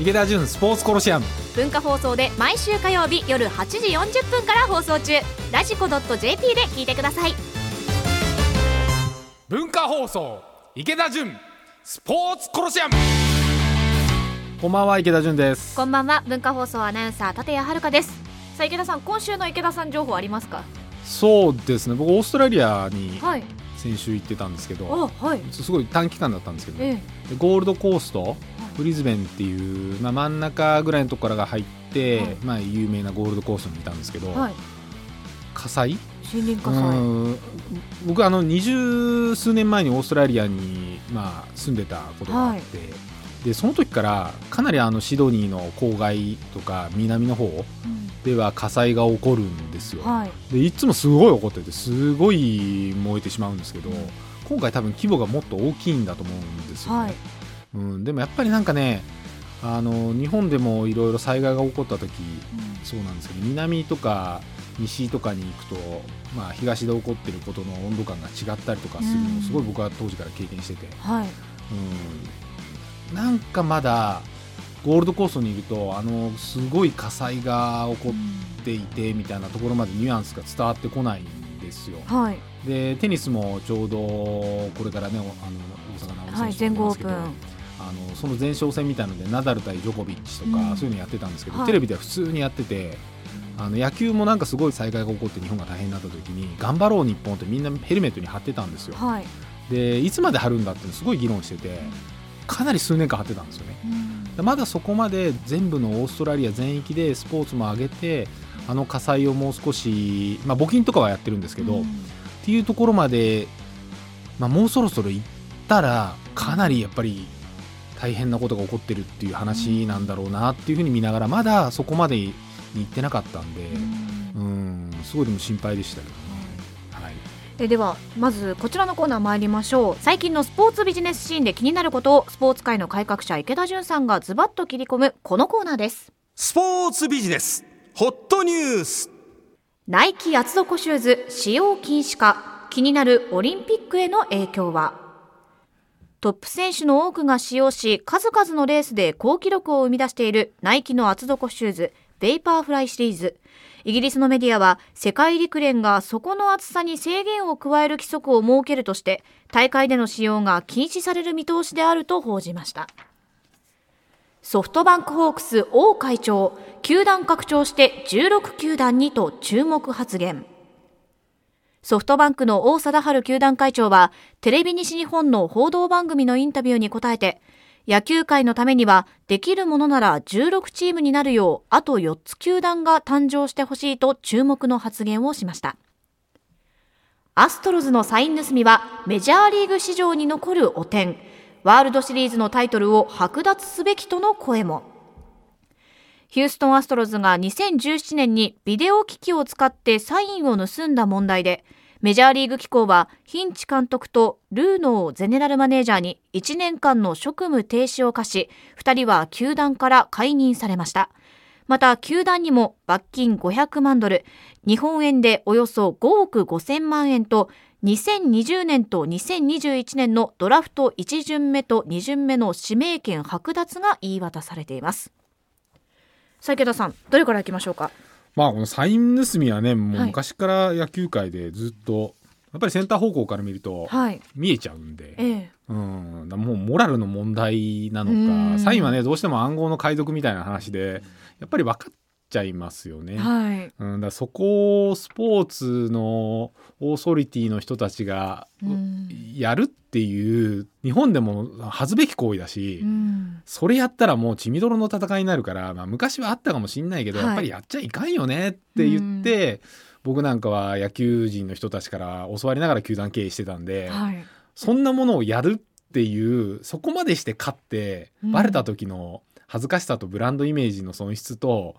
池田純スポーツコロシアム。文化放送で毎週火曜日夜8時40分から放送中。ラジコ .jp で聞いてください。文化放送池田純スポーツコロシアム。こんばんは池田純です。こんばんは。文化放送アナウンサー立谷遥です。さあ池田さん今週の池田さん情報ありますか？そうですね。僕オーストラリアにはい。先週行ってたんですけど、あはい。すごい短期間だったんですけど、え。でゴールドコーストブリズベンっていう、まあ、真ん中ぐらいのところから入って、はい。まあ、有名なゴールドコーストにいたんですけど、えはい。火災？森林火災。うん。僕あの二十数年前にオーストラリアに、まあ、住んでたことがあって、でその時からかなりあのシドニーの郊外とか南の方うん。では火災が起こるんですよ、はい。でいつもすごい起こっててすごい燃えてしまうんですけど今回多分規模がもっと大きいんだと思うんですよ、ね。はいうん、でもやっぱりなんかねあの日本でもいろいろ災害が起こった時そうなんですけど南とか西とかに行くと、まあ、東で起こってることの温度感が違ったりとかするのうん。をすごい僕は当時から経験してて、はい。うん、なんかまだゴールドコーストにいるとあのすごい火災が起こっていてみたいなところまでニュアンスが伝わってこないんですよ。はい。でテニスもちょうどこれからねおあの大阪直はい美選手全豪オープンあのその前哨戦みたいのでナダル対ジョコビッチとか、うん。そういうのやってたんですけど、はい。テレビでは普通にやっててあの野球もなんかすごい災害が起こって日本が大変になった時に頑張ろう日本ってみんなヘルメットに貼ってたんですよ。はい。でいつまで貼るんだってすごい議論しててかなり数年間貼ってたんですよね。でまだそこまで全部のオーストラリア全域でスポーツも上げてあの火災をもう少し、まあ、募金とかはやってるんですけど、っていうところまで、まあ、もうそろそろ行ったらかなりやっぱり大変なことが起こってるっていう話なんだろうなっていうふうに見ながらまだそこまでに行ってなかったんでうん。すごいでも心配でしたけどね。はい。えではまずこちらのコーナー参りましょう。最近のスポーツビジネスシーンで気になることをスポーツ界の改革者池田純さんがズバッと切り込むこのコーナーです。スポーツビジネスホットニュース。ナイキ厚底シューズ使用禁止か気になるオリンピックへの影響は？トップ選手の多くが使用し数々のレースで好記録を生み出しているナイキの厚底シューズベイパーフライシリーズ。イギリスのメディアは世界陸連が底の厚さに制限を加える規則を設けるとして大会での使用が禁止される見通しであると報じました。ソフトバンクホークス王会長球団拡張して16球団にと注目発言。ソフトバンクの王貞治球団会長はテレビ西日本の報道番組のインタビューに答えて野球界のためにはできるものなら16チームになるようあと4つ球団が誕生してほしいと注目の発言をしました。アストロズのサイン盗みはメジャーリーグ史上に残る汚点。ワールドシリーズのタイトルを剥奪すべきとの声も。ヒューストンアストロズが2017年にビデオ機器を使ってサインを盗んだ問題で、メジャーリーグ機構はヒンチ監督とルーノーゼネラルマネージャーに1年間の職務停止を課し、2人は球団から解任されました。また、球団にも罰金500万ドル、日本円でおよそ5億5000万円と、2020年と2021年のドラフト1巡目と2巡目の指名権剥奪が言い渡されています。池田さん、どれからいきましょうか？まあこのサイン盗みはねもうはい昔から野球界でずっと、やっぱりセンター方向から見るとはい。見えちゃうんで、ええ。うん、もうモラルの問題なのうんかサインはねどうしても暗号の解読みたいな話でやっぱり分かっちゃいますよね。はい。うん、だそこをスポーツのオーソリティの人たちがうんやるっていう日本でも恥ずべき行為だし、うん。それやったらもう血みどろの戦いになるから、まあ、昔はあったかもしんないけど、はいやっぱりやっちゃいかんよねって言って、僕なんかは野球人の人たちから教わりながら球団経営してたんで、はい。そんなものをやるっていうそこまでして勝ってうんバレた時の恥ずかしさとブランドイメージの損失と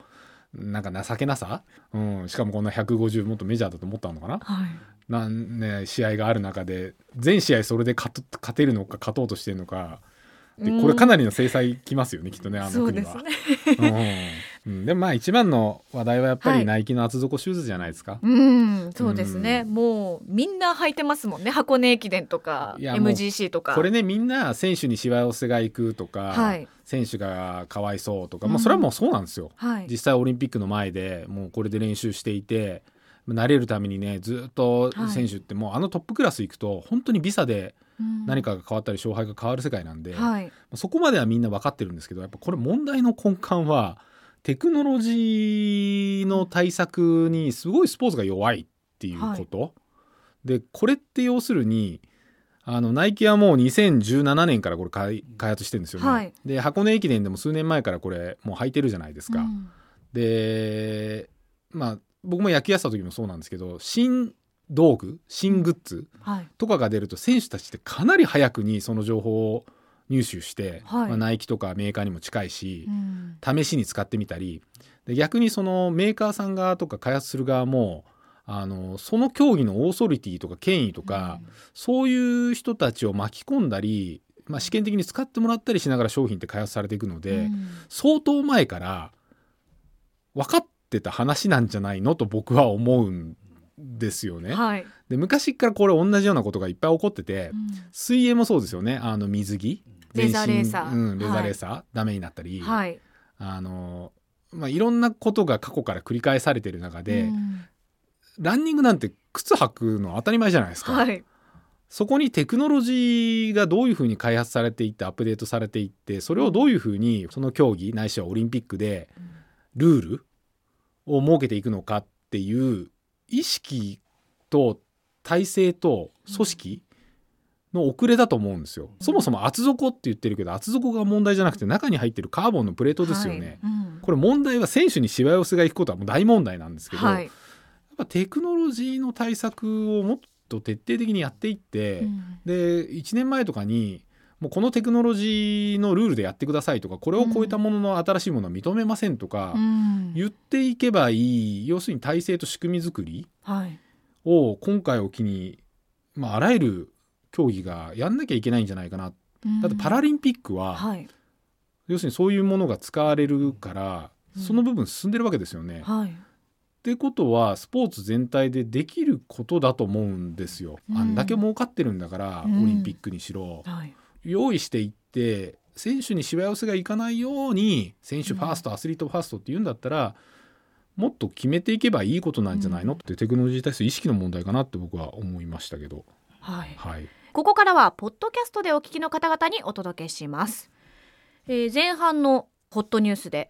なんか情けなさ、うん、しかもこんな150もっとメジャーだと思ったのかな？はい。なん、ね、試合がある中で全試合それで勝てるのか勝とうとしてるのかでこれかなりの制裁きますよねきっとねあの国は。そうですね。うんうん、でもまあ一番の話題はやっぱはいりナイキの厚底シューズじゃないですか、うん、そうですね。うんもうみんな履いてますもんね。箱根駅伝とか MGC とか。これねみんな選手にしわ寄せが行くとか、はい選手がかわいそうとか、うんまあ、それはもうそうなんですよ、はい。実際オリンピックの前でもうこれで練習していて慣れるためにねずっと選手ってもうあのトップクラス行くと本当にビザでうん何かが変わったり勝敗が変わる世界なんで、はい。そこまではみんな分かってるんですけどやっぱこれ問題の根幹はテクノロジーの対策にすごいスポーツが弱いっていうこと、でこれって要するにあのナイキはもう2017年からこれ開開発してるんですよね、はい。で箱根駅伝でも数年前からこれもう履いてるじゃないですか、うん。でまあ僕も野球やってた時もそうなんですけど新道具新グッズはい。とかが出ると選手たちってかなり早くにその情報を入手して、はい。まあ、ナイキとかメーカーにも近いしう、ん。試しに使ってみたり。で逆にそのメーカーさん側とか開発する側もあのその競技のオーソリティとか権威とか、そういう人たちを巻き込んだり、まあ、試験的に使ってもらったりしながら商品って開発されていくので、うん。相当前から分かってた話なんじゃないの？と僕は思うんですよね。はい。で昔からこれ同じようなことがいっぱい起こってて、うん。水泳もそうですよね。あの水着レーザーレーサー。うん、レーザーレーサー、ダメになったり、はい。あのまあ、いろんなことが過去から繰り返されてる中で、うん。ランニングなんて靴履くの当たり前じゃないですか、はい。そこにテクノロジーがどういうふうに開発されていってアップデートされていってそれをどういうふうにその競技ないしはオリンピックでルールを設けていくのかっていう意識と体制と組織の遅れだと思うんですよ。そもそも厚底って言ってるけど厚底が問題じゃなくて中に入ってるカーボンのプレートですよね。はいうんこれ問題は選手にしわ寄せがいくことはもう大問題なんですけど、はい。やっぱテクノロジーの対策をもっと徹底的にやっていって、うんで1年前とかにもうこのテクノロジーのルールでやってくださいとかこれを超えたものの新しいものは認めませんとかうん言っていけばいい要するに体制と仕組み作りはい。を今回を機に、まあ、あらゆる競技がやんなきゃいけないんじゃないかなだってパラリンピックは、はい。要するにそういうものが使われるからうんその部分進んでるわけですよね。はい。ってことはスポーツ全体でできることだと思うんですよ。うんあんだけ儲かってるんだから、うんオリンピックにしろはい。用意していって選手にしわ寄せがいかないように選手ファースト、アスリートファーストって言うんだったらもっと決めていけばいいことなんじゃないの、うんってテクノロジーに対する意識の問題かなって僕は思いましたけど。はい。はい、ここからはポッドキャストでお聞きの方々にお届けします。えー前半のホットニュースで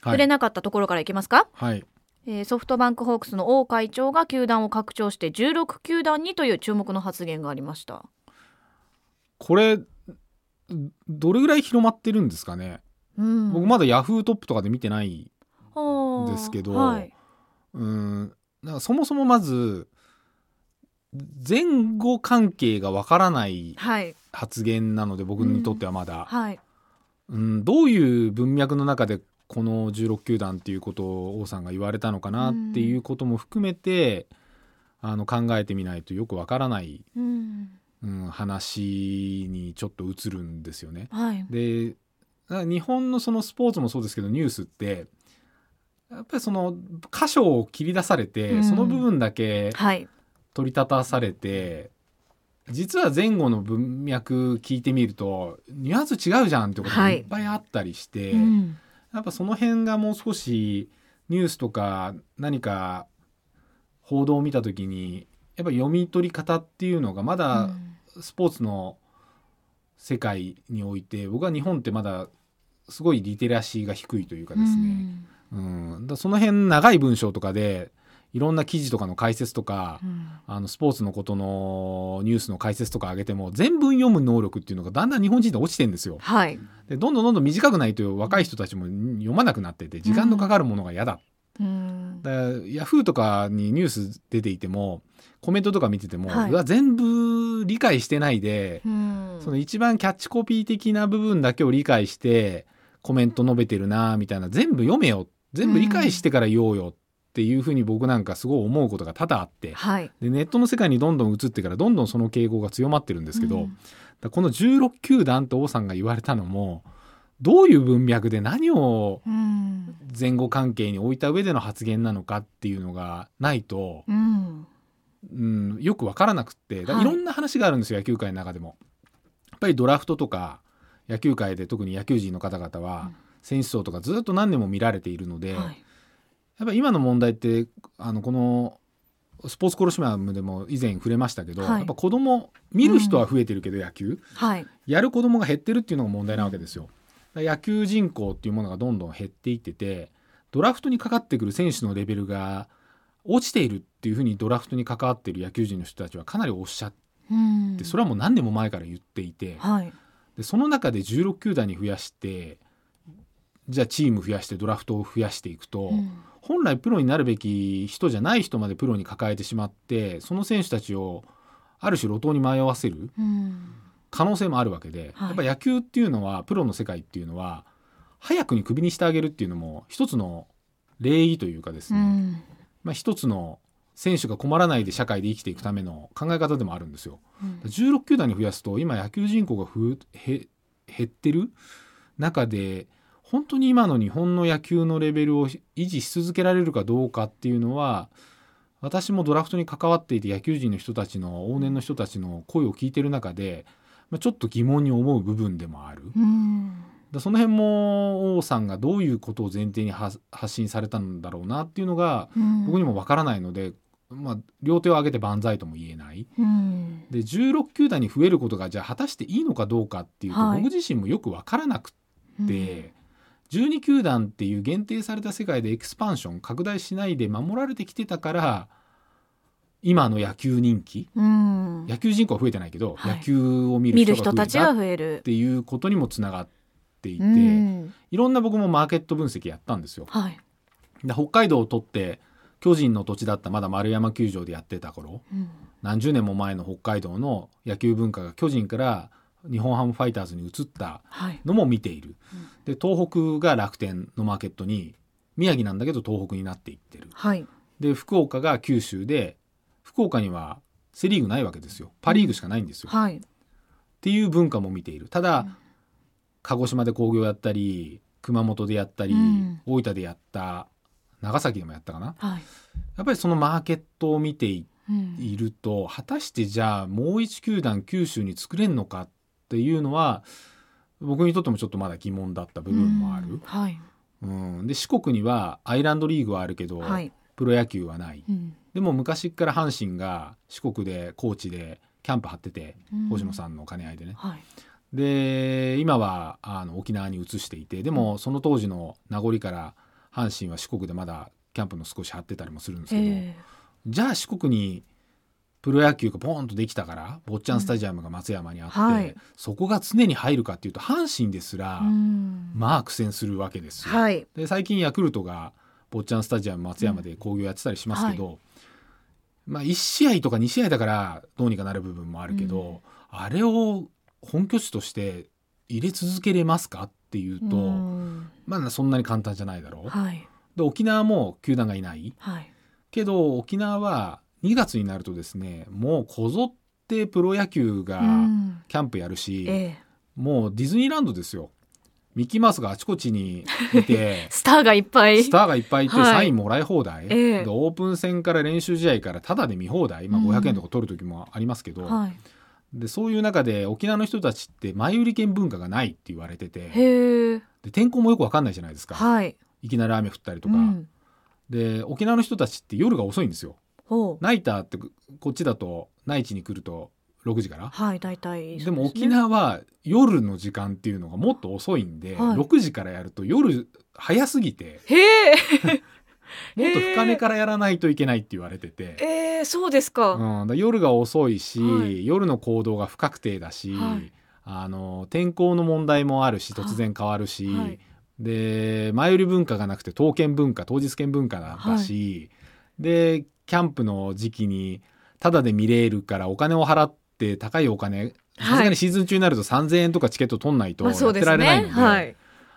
はい触れなかったところからいきますか、はいえーソフトバンクホークスの王会長が球団を拡張して16球団にという注目の発言がありました。これどれぐらい広まってるんですかね、うん僕まだヤフートップとかで見てないですけどはい。うんそもそもまず前後関係がわからないはい。発言なので僕にとってはまだ、はい。うんどういう文脈の中でこの16球団っていうことを王さんが言われたのかなっていうことも含めて、あの考えてみないとよくわからない、うん。うん、話にちょっと映るんですよね。はい。で日本のそのスポーツもそうですけどニュースってやっぱりその箇所を切り出されて、うんその部分だけはい。取り立たされて実は前後の文脈聞いてみるとニュアンス違うじゃんってことがはい。いっぱいあったりして、うん。やっぱその辺がもう少しニュースとか何か報道を見た時にやっぱ読み取り方っていうのがまだスポーツの世界において僕は日本ってまだすごいリテラシーが低いというかですね、うん。だからその辺長い文章とかでいろんな記事とかの解説とか、うんうんあのスポーツのことのニュースの解説とか上げても全文読む能力っていうのがだんだん日本人で落ちてんですよ。はい。でどんどんどんどん短くないと若い人たちも読まなくなってて時間のかかるものが嫌だ。うんだヤフーとかにニュース出ていてもコメントとか見てても、はいうわ全部理解してないで、うんその一番キャッチコピー的な部分だけを理解してコメント述べてるなみたいな全部読めよ全部理解してから言おうよっていうふうに僕なんかすごい思うことが多々あってはい。でネットの世界にどんどん移ってからどんどんその傾向が強まってるんですけど、うん。この16球団と王さんが言われたのもどういう文脈で何をうん。前後関係に置いた上での発言なのかっていうのがないと、うん。うん、よく分からなくってい。いろんな話があるんですよ、野球界の中でも。やっぱりドラフトとか野球界で特に野球人の方々はうん。選手層とかずっと何年も見られているので、はいやっぱり今の問題ってあのこのスポーツコロシアムでも以前触れましたけど、はい。やっぱ子供見る人は増えてるけど野球、はい。やる子供が減ってるっていうのが問題なわけですよ。野球人口っていうものがどんどん減っていっててドラフトにかかってくる選手のレベルが落ちているっていうふうにドラフトに関わっている野球人の人たちはかなりおっしゃってうん。それはもう何年も前から言っていてはい。でその中で16球団に増やしてじゃあチーム増やしてドラフトを増やしていくと、うん本来プロになるべき人じゃない人までプロに抱えてしまってその選手たちをある種路頭に迷わせるうん可能性もあるわけで、はい。やっぱ野球っていうのはプロの世界っていうのは早くにクビにしてあげるっていうのも一つの礼儀というかですね、うん。まあ、一つの選手が困らないで社会で生きていくための考え方でもあるんですよ。うん。16球団に増やすと今野球人口がふへ減ってる中で本当に今の日本の野球のレベルを維持し続けられるかどうかっていうのは私もドラフトに関わっていて野球人の人たちの往年の人たちの声を聞いてる中で、まあ、ちょっと疑問に思う部分でもある。その辺も王さんがどういうことを前提に発発信されたんだろうなっていうのがうん。僕にもわからないので、まあ、両手を挙げて万歳とも言えない。うん。で16球団に増えることがじゃあ果たしていいのかどうかっていうと、はい。僕自身もよく分からなくって、12球団っていう限定された世界でエクスパンション拡大しないで守られてきてたから今の野球人気うん。野球人口は増えてないけど、はい。野球を見見るる人人たちがが増えたっていうことにもつながっていて、うん。いろんな僕もマーケット分析やったんですよ。はい。で北海道を取って巨人の土地だったまだ丸山球場でやってた頃うん。何十年も前の北海道の野球文化が巨人から日本ハムファイターズに移ったはい。のも見ている、で東北が楽天のマーケットに宮城なんだけど東北になっていってる。はい。で福岡が九州で福岡にはセ・リーグないわけですよ。パ・リーグしかないんですよ、っはい。ていう文化も見ている。ただ、うん。鹿児島で工業やったり熊本でやったり、うん。大分でやった長崎でもやったかな。はい。やっぱりそのマーケットを見ていると果たしてじゃあもう一球団九州に作れんのかっていうのは僕にとってもちょっとまだ疑問だった部分もある。うん、はい。うん。で四国にはアイランドリーグはあるけど、はい。プロ野球はない。うん。でも昔から阪神が四国で高知でキャンプ張っててうん。星野さんの兼ね合いでね、はい。で今はあの沖縄に移していてでもその当時の名残から阪神は四国でまだキャンプの少し張ってたりもするんですけど、え。じゃあ四国にプロ野球がポーンとできたから坊ちゃんスタジアムが松山にあって、うん。はい。そこが常に入るかっていうと阪神ですら、えうん。まあ苦戦するわけですよ。はい。で最近ヤクルトが坊ちゃんスタジアム松山で興行やってたりしますけど、まあ1試合とか2試合だからどうにかなる部分もあるけど、あれを本拠地として入れ続けれますかっていうと、うん。まあそんなに簡単じゃないだろう。はい。で沖縄も球団がいない。はい。けど沖縄は2月になるとですねもうこぞってプロ野球がうん。キャンプやるし、ええ。もうディズニーランドですよ。ミッキーマウスがあちこちにいて スターがいっぱい。スターがいっぱいいてはい。サインもらい放題、ええ。でオープン戦から練習試合からタダで見放題、まあ、うん500円とか取る時もありますけど、はい。でそういう中で沖縄の人たちって前売り券文化がないって言われてて。で天候もよく分かんないじゃないですか、はい。いきなり雨降ったりとか、うん。で沖縄の人たちって夜が遅いんですよナイターってこっちだと内地に来ると6時から？はい大体でも沖縄は夜の時間っていうのがもっと遅いんで、はい。6時からやると夜早すぎてへえ。もっと深めからやらないといけないって言われてて、え。ー、そうですか、うん、だ夜が遅いし、はい。夜の行動が不確定だし、はい。あの天候の問題もあるし突然変わるし、で前売り文化がなくて当券文化当日券文化だったし、でキャンプの時期にタダで見れるからお金を払って高いお金さすがにシーズン中になると3,000円とかチケット取んないとまあやってられないので,、はい。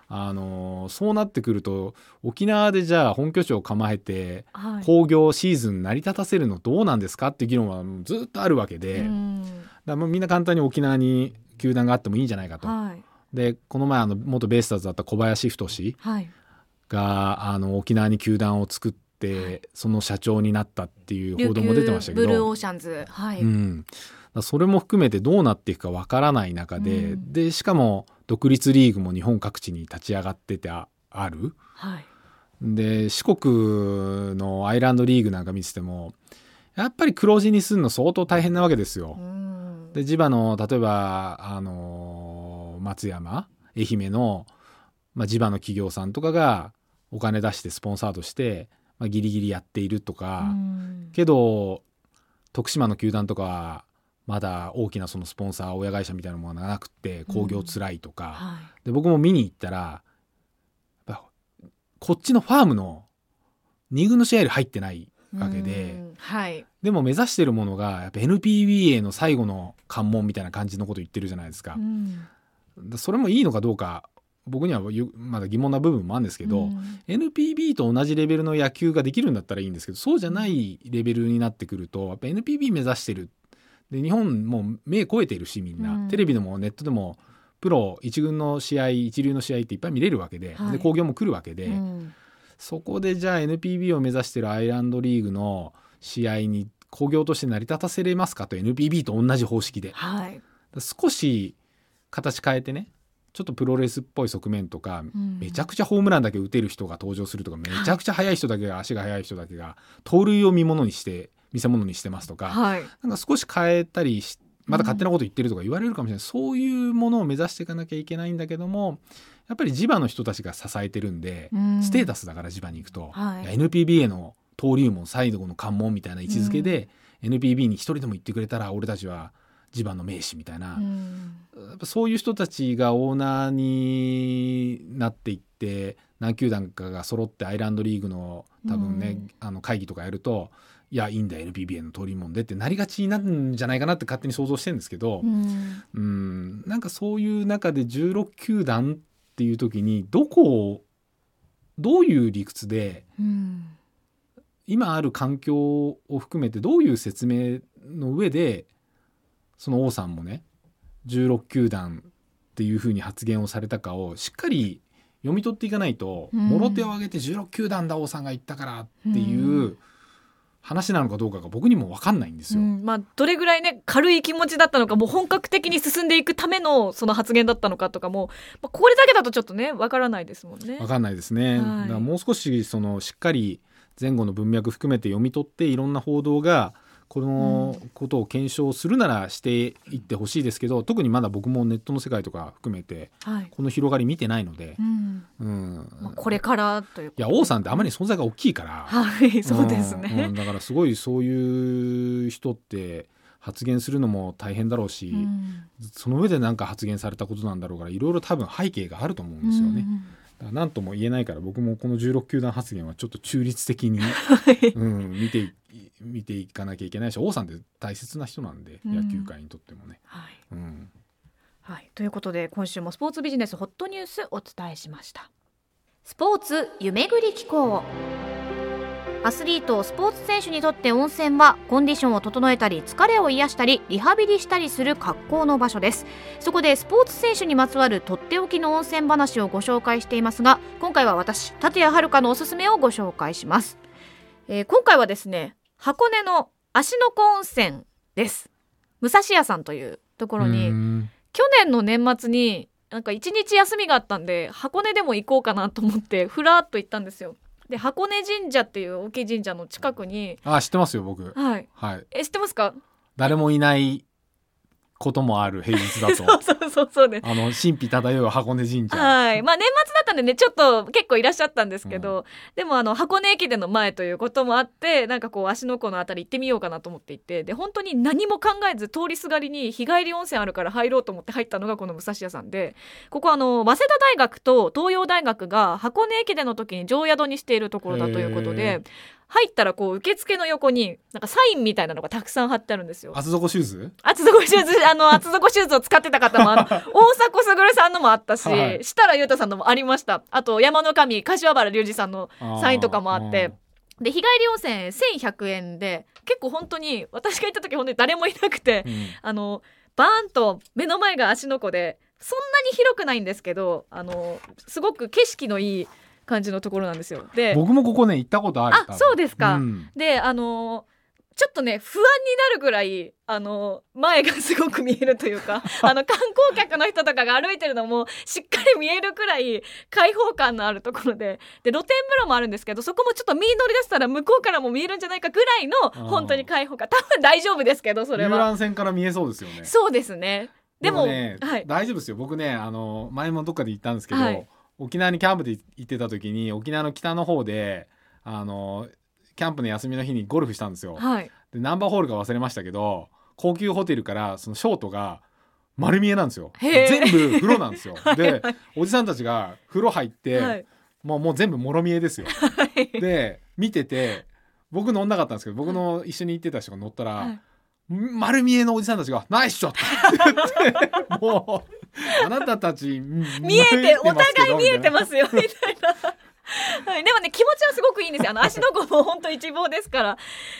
あのそうなってくると沖縄でじゃあ本拠地を構えてはい。興行シーズン成り立たせるのどうなんですかっていう議論はずっとあるわけで、だもうみんな簡単に沖縄に球団があってもいいんじゃないかと。はい。でこの前あの元ベイスターズだった小林太はい。があの沖縄に球団を作って、その社長になったっていう報道も出てましたけど。ブルーオーシャンズ。はい、うん、それも含めてどうなっていくかわからない中で、うん。でしかも独立リーグも日本各地に立ち上がっててあある。はい。で四国のアイランドリーグなんか見ててもやっぱり黒字にするの相当大変なわけですよ。うん。で地場の例えばあの松山愛媛の、まあ、地場の企業さんとかがお金出してスポンサーとして、まあ、ギリギリやっているとか、うん。けど徳島の球団とかはまだ大きなそのスポンサー親会社みたいなものがなくって興行つらいとか、はで僕も見に行ったらこっちのファームの2軍の試合より入ってないいわけでうん。はい。でも目指してるものがやっぱ NPBA の最後の関門みたいな感じのこと言ってるじゃないですか。それもいいのかどうか僕にはよまだ疑問な部分もあるんですけど、うん。NPB と同じレベルの野球ができるんだったらいいんですけどそうじゃないレベルになってくるとやっぱ NPB 目指してる。で日本もう目超えてるしみんな、うん。テレビでもネットでもプロ一軍の試合一流の試合っていっぱい見れるわけで,、はい。で興行も来るわけで、うん。そこでじゃあ NPB を目指してるアイランドリーグの試合に興行として成り立たせれますかと NPB と同じ方式で。はい。少し形変えてねちょっとプロレスっぽい側面とか、うん。めちゃくちゃホームランだけ打てる人が登場するとかめちゃくちゃ速い人だけが足が速い人だけが盗塁を見物にして見せ物にしてますとか、はい。なんか少し変えたりしまた勝手なこと言ってるとか言われるかもしれない、そういうものを目指していかなきゃいけないんだけどもやっぱり地場の人たちが支えてるんで、うん。ステータスだから地場に行くと、はい。いや NPBA の登竜門最後の関門みたいな位置づけで、NPB に一人でも行ってくれたら俺たちは地場の名士みたいな、うん。やっぱそういう人たちがオーナーになっていって何球団かが揃ってアイランドリーグの多分ね、うん。あの会議とかやるといやいいんだ NPBA の通りもんでってなりがちになるんじゃないかなって勝手に想像してるんですけど、うん。うん、なんかそういう中で16球団っていう時にどこをどういう理屈でうん。今ある環境を含めてどういう説明の上でその王さんもね16球団っていうふうに発言をされたかをしっかり読み取っていかないと、うん。もろ手を挙げて16球団だ王さんが言ったからっていううん。話なのかどうかが僕にも分かんないんですよ。うん。まあ、どれぐらいね軽い気持ちだったのかもう本格的に進んでいくためのその発言だったのかとかも、まあ、これだけだとちょっとねわからないですもんね。分。かんないですね、はい。だからもう少しそのしっかり前後の文脈含めて読み取っていろんな報道がこのことを検証するならしていってほしいですけど特にまだ僕もネットの世界とか含めてはい。この広がり見てないのでう、ん。うん。まあ、これからといういや王さんってあまりに存在が大きいから、はい そうですんね。うん。だからすごいそういう人って発言するのも大変だろうし、うん。その上で何か発言されたことなんだろうからいろいろ多分背景があると思うんですよね。だから何とも言えないから僕もこの16球団発言はちょっと中立的に、はい。うん、見てい見ていかなきゃいけないし王さんって大切な人なんで、うん。野球界にとってもね。はい。うん。はい、ということで今週もスポーツビジネスホットニュースお伝えしました。スポーツ夢ぐり機構。アスリートスポーツ選手にとって温泉はコンディションを整えたり疲れを癒したりリハビリしたりする格好の場所です。そこでスポーツ選手にまつわるとっておきの温泉話をご紹介していますが今回は私立谷遥のおすすめをご紹介します、えー今回はですね箱根の芦ノ湖温泉です。武蔵屋さんというところに、うん。去年の年末になんか一日休みがあったんで箱根でも行こうかなと思ってふらっと行ったんですよ。で箱根神社っていう大きい神社の近くにあ知ってますよ僕。はい。はい。え知ってますか？誰もいないこともある平日だそうと。そうそうそうですあの神秘漂う箱根神社。はいまあ年末だったんでねちょっと結構いらっしゃったんですけど、でもあの箱根駅伝の前ということもあってなんかこう芦ノ湖のあたり行ってみようかなと思って行ってで本当に何も考えず通りすがりに日帰り温泉あるから入ろうと思って入ったのがこの武蔵屋さんでここはあの早稲田大学と東洋大学が箱根駅伝の時に常宿にしているところだということへで入ったらこう受付の横になんかサインみたいなのがたくさん貼ってあるんですよ。厚底シューズ？厚底シューズ、あの、厚底シューズを使ってた方も、あの、大迫傑さんのもあったし、はい。設楽優太さんのもありました。あと、山の神、柏原隆二さんのサインとかもあって、で、日帰り温泉1100円で、結構本当に、私が行った時本当に誰もいなくて、うん。あの、バーンと目の前が芦ノ湖で、そんなに広くないんですけど、あの、すごく景色のいい感じのところなんですよ。で僕もここね行ったことあるあそうですか。うん。であのーちょっとね不安になるぐらいあのー前がすごく見えるというか あの観光客の人とかが歩いてるのもしっかり見えるくらい開放感のあるところで。で露天風呂もあるんですけどそこもちょっと身乗り出したら向こうからも見えるんじゃないかぐらいのー。本当に開放感。多分大丈夫ですけどそれ遊は覧船から見えそうですよね。そうですねでもね、はい大丈夫ですよ僕ねあの前もどっかで行ったんですけど、はい沖縄にキャンプで行ってた時に沖縄の北の方であのキャンプの休みの日にゴルフしたんですよ。はい。でナンバーホールか忘れましたけど高級ホテルからそのショートが丸見えなんですよ。全部風呂なんですよ。はい。でおじさんたちが風呂入って、はい。もうもう全部もろ見えですよ。はい。で見てて僕乗んなかったんですけど僕の一緒に行ってた人が乗ったら、はい。丸見えのおじさんたちが「ナイスショット!」って言って もうあなたたち見えてお互い見えてすますよみたいな。はい、でもね気持ちはすごくいいんですよ。あの 足の子も本当一望ですから。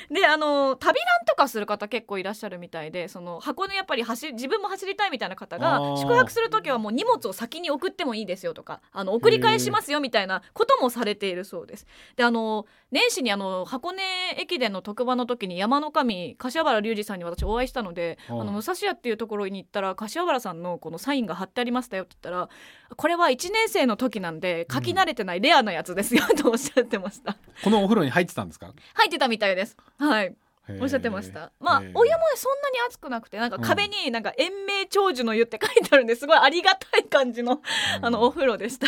であの旅ランとかする方結構いらっしゃるみたいでその箱根やっぱり走自分も走りたいみたいな方が宿泊する時はもう荷物を先に送ってもいいですよとかあの送り返しますよみたいなこともされているそうです。であの年始にあの箱根駅伝の特番の時に山の神柏原隆二さんに私お会いしたのであはいの武蔵屋っていうところに行ったら柏原さんのこのサインが貼ってありましたよって言ったらこれは1年生の時なんで書き慣れてないレアなやつですよ、とおっしゃってました。このお風呂に入ってたんですか？入ってたみたいです。はい。おっしゃってました。まあお湯もそんなに熱くなくてなんか壁になんか延命長寿の湯って書いてあるんです。ごいありがたい感じのあのお風呂でした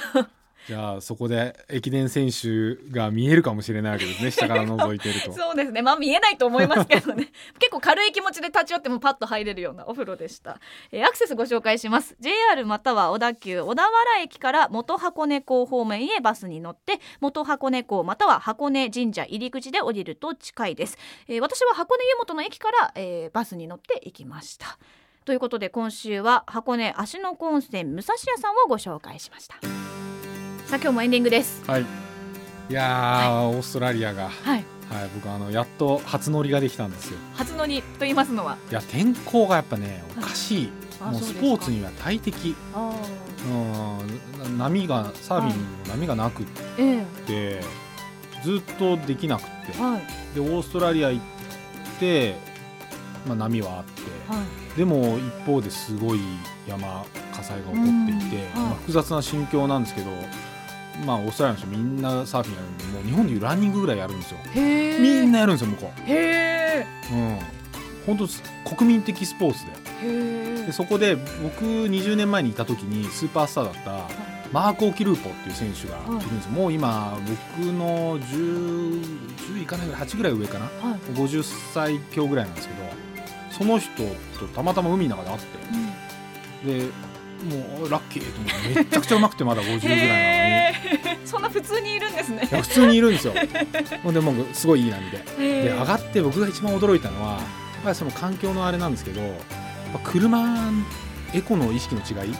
じゃあそこで駅伝選手が見えるかもしれないわけですね。下から覗いてると。そうですね。まあ見えないと思いますけどね。結構軽い気持ちで立ち寄ってもパッと入れるようなお風呂でした、えーアクセスご紹介します。JR または小田急小田原駅から元箱根港方面へバスに乗って元箱根港または箱根神社入り口で降りると近いです、えー私は箱根湯本の駅から、えーバスに乗って行きました。ということで今週は箱根芦ノ湖温泉武蔵屋さんをご紹介しました。さあ今日もエンディングです。はい。いやー、オーストラリアが、はい、はい僕あのやっと初乗りができたんですよ。初乗りと言いますのは？いや天候がやっぱねおかしい、もうスポーツには大敵。あうん波がサーフィンにも波がなくっーえて、ずっとできなくって。えはい。でオーストラリア行って、まあ、波はあって、はい。でも一方ですごい山火災が起こっていて、まあ複雑な心境なんですけど、まあ、オーストラリアの人みんなサーフィンやるんでもう日本でいうランニングぐらいやるんですよ。みんなやるんですよ向こへえう、うん、本当国民的スポーツで。へでそこで僕20年前にいた時にスーパースターだったマーコ・ー・キルーポっていう選手がい。るんですよ、もう今僕の 10, 10いかないぐらい8ぐらい上かな？はい。50歳強ぐらいなんですけどその人とたまたま海の中で会って。でもうラッキーと思ってめっちゃくちゃうまくてまだ 50ぐらいなのに。そんな普通にいるんですね。普通にいるんですよ。ほんでもうすごいいい波で。で上がって僕が一番驚いたのはやっぱりその環境のあれなんですけど車エコの意識の違い。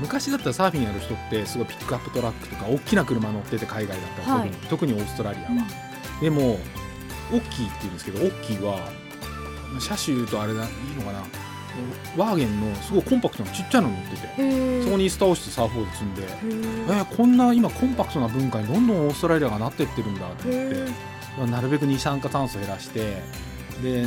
昔だったらサーフィンやる人ってすごいピックアップトラックとか大きな車乗ってて海外だったら特に,、はい特にオーストラリアは、うん。でもオッキーって言うんですけどオッキーは車種とあれだいいのかな？ワーゲンのすごいコンパクトなちっちゃいの乗っててそこに椅子倒してサーフボード積んでへえーこんな今コンパクトな文化にどんどんオーストラリアがなってってるんだと思ってなるべく二酸化炭素を減らしてで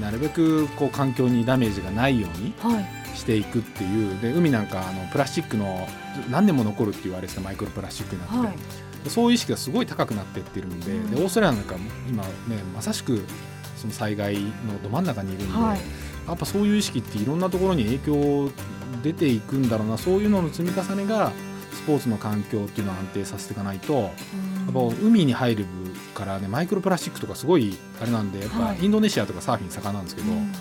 なるべくこう環境にダメージがないようにはい。していくっていうで海なんかあのプラスチックの何年も残るって言われてたマイクロプラスチックになってて、はい。でそういう意識がすごい高くなってってるんで,、うん。でオーストラリアなんか今ねまさしくその災害のど真ん中にいるんで、はいやっぱそういう意識っていろんなところに影響出ていくんだろうなそういうのの積み重ねがスポーツの環境っていうのを安定させていかないと、やっぱ海に入るからねマイクロプラスチックとかすごいあれなんでやっぱはい。インドネシアとかサーフィン盛んなんですけど、うん。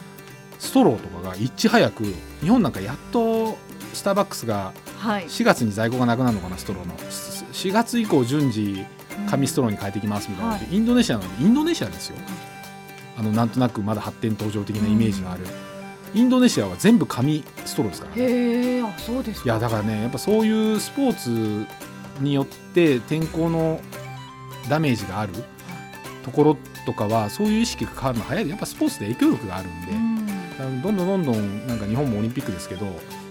ストローとかがいち早く日本なんかやっとスターバックスがはい。4月に在庫がなくなるのかなストローの。す4月以降順次紙ストローに変えていきますみたいなので、はインドネシアなのにインドネシアですよ、あのなんとなくまだ発展途上的なイメージのある、インドネシアは全部紙ストローですからね。へえあそうですか。いやだからねやっぱそういうスポーツによって天候のダメージがあるところとかはそういう意識が変わるの早いやっぱスポーツで影響力があるんで、うん。どんどんどんどんなんか日本もオリンピックですけど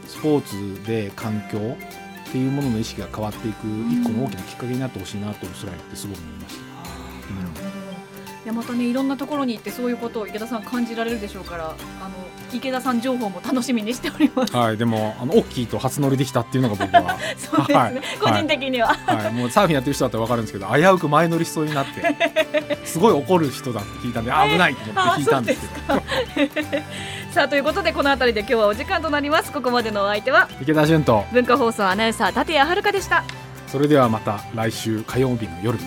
スポーツで環境っていうものの意識が変わっていく一個の大きなきっかけになってほしいなとオーストラリアってすごく思いました。うん。いやまたねいろんなところに行ってそういうことを池田さん感じられるでしょうからあの池田さん情報も楽しみにしております。はい、でもあのオッキーと初乗りできたっていうのが僕は。そうですね、はい。個人的には、はい、もうサーフィンやってる人だったら分かるんですけど危うく前乗りしそうになって すごい怒る人だって聞いたんであ危ないと思って聞いたんですけど。さあということでこの辺りで今日はお時間となります。ここまでのお相手は池田潤と。文化放送アナウンサー立谷遥でした。それではまた来週火曜日の夜に